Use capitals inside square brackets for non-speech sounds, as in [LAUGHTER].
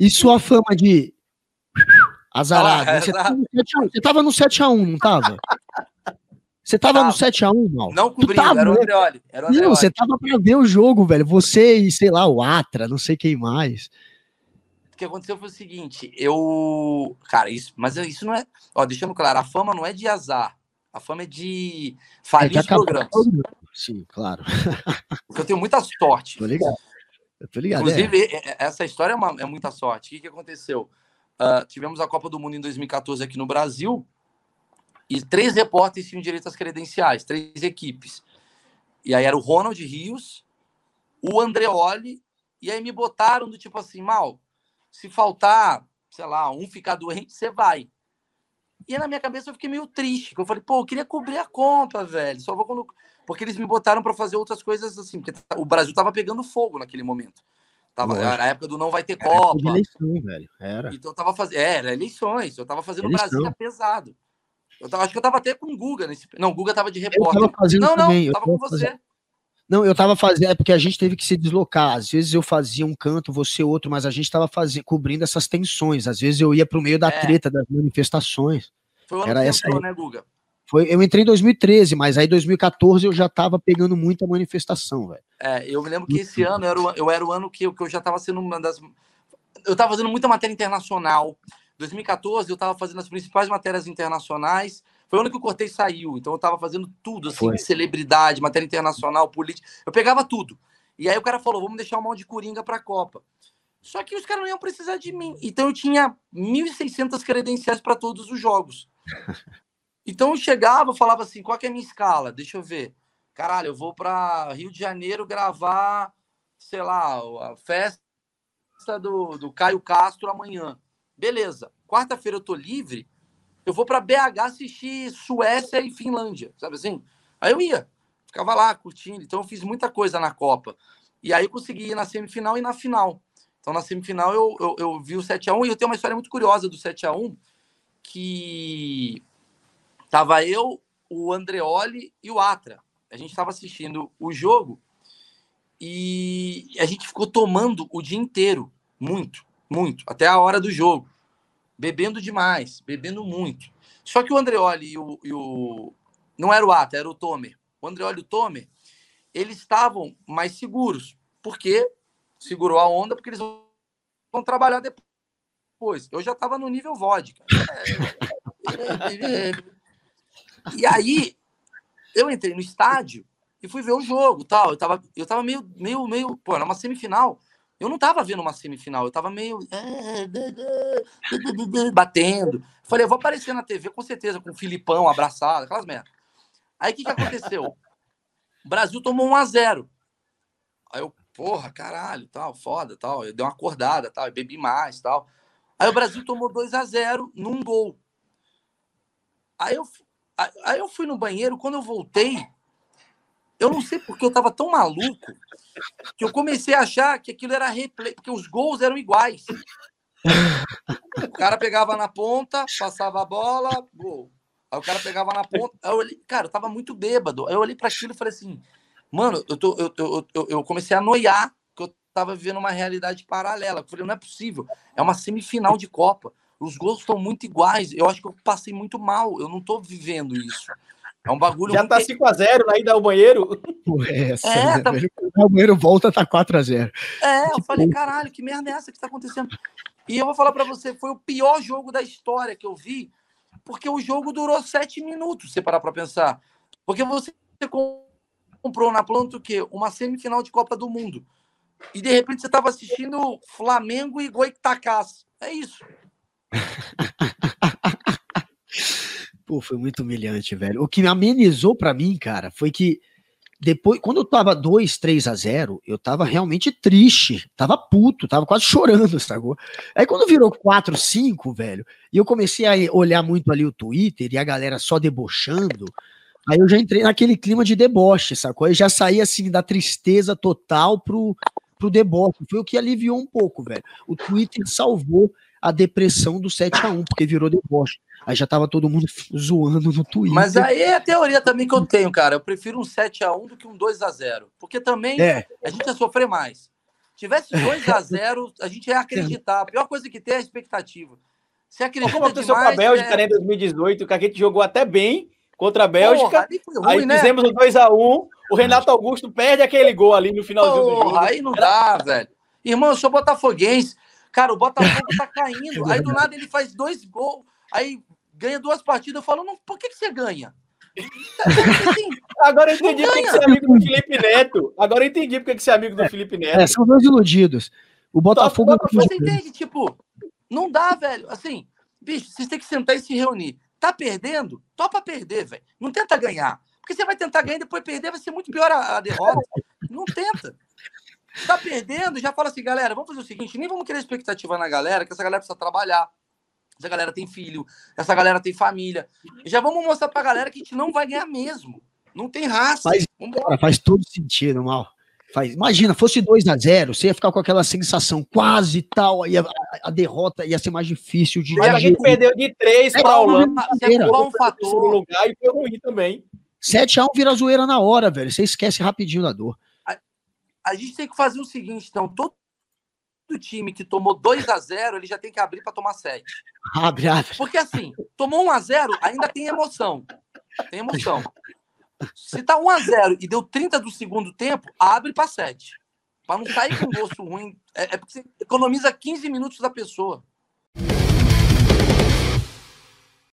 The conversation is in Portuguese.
E sua fama de azarado. Ah, você, tava no 7x1, não tava? Você tava no 7x1, mal? Não cobrindo, tava, era o Andreoli. Era o Andreoli. Não, você tava pra ver o jogo, velho. Você e, sei lá, o Atra, não sei quem mais. O que aconteceu foi o seguinte, eu... Cara, isso... Mas isso não é... Ó, deixando claro, a fama não é de azar. A fama é de falir é programas. Sim, claro. Porque eu tenho muita sorte. Tô ligado. Eu tô ligado. Inclusive, é. essa história é, uma, é, muita sorte. O que, que aconteceu? Uh, tivemos a Copa do Mundo em 2014 aqui no Brasil e três repórteres tinham direito às credenciais, três equipes. E aí era o Ronald Rios, o Andreoli, e aí me botaram do tipo assim, mal, se faltar, sei lá, um ficar doente, você vai. E na minha cabeça eu fiquei meio triste, eu falei, pô, eu queria cobrir a conta, velho, só vou quando... Porque eles me botaram para fazer outras coisas assim, porque o Brasil tava pegando fogo naquele momento. Tava, era a época do não vai ter era Copa. Eleição, velho. Era. Então eu tava fazendo. É, era eleições. Eu tava fazendo eleição. Brasília pesado. Eu tava, acho que eu tava até com o Guga nesse. Não, o Guga tava de repórter. Eu tava fazendo não, também. não, tava com você. Fazendo... Não, eu tava fazendo, é porque a gente teve que se deslocar. Às vezes eu fazia um canto, você outro, mas a gente tava fazendo, cobrindo essas tensões. Às vezes eu ia pro meio da é. treta das manifestações. Foi o ano Era que essa entrou, aí. né, Guga? Foi, eu entrei em 2013, mas aí em 2014 eu já tava pegando muita manifestação, velho. É, eu me lembro que esse ano eu era, o, eu era o ano que eu, que eu já tava sendo uma das. Eu tava fazendo muita matéria internacional. 2014 eu tava fazendo as principais matérias internacionais. Foi o ano que o Cortez saiu, então eu tava fazendo tudo, assim, Foi. celebridade, matéria internacional, política. Eu pegava tudo. E aí o cara falou: vamos deixar o mal de Coringa pra Copa. Só que os caras não iam precisar de mim. Então eu tinha 1.600 credenciais para todos os jogos. [LAUGHS] Então eu chegava, falava assim: qual é a minha escala? Deixa eu ver. Caralho, eu vou para Rio de Janeiro gravar, sei lá, a festa do, do Caio Castro amanhã. Beleza. Quarta-feira eu tô livre eu vou para BH assistir Suécia e Finlândia, sabe assim? Aí eu ia, ficava lá curtindo. Então eu fiz muita coisa na Copa. E aí eu consegui ir na semifinal e na final. Então na semifinal eu, eu, eu vi o 7x1 e eu tenho uma história muito curiosa do 7x1 que tava eu, o Andreoli e o Atra. A gente estava assistindo o jogo e a gente ficou tomando o dia inteiro, muito, muito, até a hora do jogo bebendo demais, bebendo muito. Só que o Andreoli e o, e o não era o Ata, era o Tomer. O Andreoli e o Tomer, eles estavam mais seguros. Por quê? Segurou a onda porque eles vão trabalhar depois. Eu já estava no nível vodka. E aí, eu entrei no estádio e fui ver o jogo, tal. Eu tava, eu tava meio, meio, meio, pô, era uma semifinal. Eu não tava vendo uma semifinal, eu tava meio. batendo. Falei, eu vou aparecer na TV com certeza, com o Filipão abraçado, aquelas merdas. Aí o que, que aconteceu? O Brasil tomou 1 a 0 Aí eu, porra, caralho, tal, foda, tal. Eu dei uma acordada, tal, eu bebi mais, tal. Aí o Brasil tomou 2 a 0 num gol. Aí eu, aí eu fui no banheiro, quando eu voltei, eu não sei porque eu tava tão maluco que eu comecei a achar que aquilo era replay, porque os gols eram iguais. O cara pegava na ponta, passava a bola, gol. Aí o cara pegava na ponta. Aí eu olhei, cara, eu tava muito bêbado. Aí eu olhei para aquilo e falei assim, mano, eu, tô, eu, eu, eu, eu comecei a noiar que eu tava vivendo uma realidade paralela. Eu falei, não é possível. É uma semifinal de Copa. Os gols estão muito iguais. Eu acho que eu passei muito mal. Eu não tô vivendo isso. É um bagulho. Já tá 5x0 na ida ao banheiro. é, essa, é, né? tá... o banheiro volta, tá 4x0. É, eu tipo... falei, caralho, que merda é essa que tá acontecendo? E eu vou falar para você, foi o pior jogo da história que eu vi, porque o jogo durou 7 minutos, se parar pra pensar. Porque você comprou na planta o quê? Uma semifinal de Copa do Mundo. E de repente você tava assistindo Flamengo e Goitacás. É isso. [LAUGHS] Pô, foi muito humilhante, velho. O que me amenizou para mim, cara, foi que depois, quando eu tava 2, 3 a 0, eu tava realmente triste, tava puto, tava quase chorando, [LAUGHS] sacou? Aí quando virou 4, 5, velho, e eu comecei a olhar muito ali o Twitter e a galera só debochando, aí eu já entrei naquele clima de deboche, sacou? Aí já saí assim da tristeza total pro, pro deboche. Foi o que aliviou um pouco, velho. O Twitter salvou a depressão do 7 a 1 porque virou deboche. Aí já tava todo mundo zoando no Twitter. Mas aí é a teoria também que eu tenho, cara. Eu prefiro um 7 a 1 do que um 2 a 0 Porque também é. a gente ia sofrer mais. Tivesse 2 a 0 a gente ia acreditar. A pior coisa que tem é a expectativa. Você acredita Como aconteceu com a Bélgica, é... né, em 2018, que a gente jogou até bem contra a Bélgica. Porra, aí ruim, né? fizemos o 2x1. O Renato Augusto perde aquele gol ali no finalzinho do jogo. Porra, aí não dá, velho. Irmão, eu sou botafoguense. Cara, o Botafogo [LAUGHS] tá caindo. Aí do nada ele faz dois gols. Aí ganha duas partidas. Eu falo, não, por que, que você ganha? Assim, [LAUGHS] Agora eu entendi porque que você é amigo do Felipe Neto. Agora eu entendi porque que você é amigo do Felipe Neto. É, são dois iludidos. O Botafogo. Você entende? Tipo, não dá, velho. Assim, bicho, vocês têm que sentar e se reunir. Tá perdendo? Topa perder, velho. Não tenta ganhar. Porque você vai tentar ganhar e depois perder, vai ser muito pior a, a derrota. Não tenta. Tá perdendo, já fala assim, galera, vamos fazer o seguinte, nem vamos criar expectativa na galera, que essa galera precisa trabalhar. Essa galera tem filho, essa galera tem família. Já vamos mostrar pra galera que a gente não vai ganhar mesmo. Não tem raça. Faz, cara, faz todo sentido, mal. Faz, imagina, fosse 2 a 0 você ia ficar com aquela sensação quase tal, aí a, a, derrota ia ser mais difícil de. Mas a gente perdeu de 3 para a Holanda. Você um fator. lugar e foi ruim também. 7x1 vira zoeira na hora, velho. Você esquece rapidinho da dor. A, gente tem que fazer o seguinte, então, todo time que tomou 2 a 0 ele já tem que abrir para tomar 7. Abre, abre. Porque assim, tomou 1 a 0 ainda tem emoção. Tem emoção. Se tá 1 a 0 e deu 30 do segundo tempo, abre para 7. Para não sair com gosto ruim. É, é porque você economiza 15 minutos da pessoa.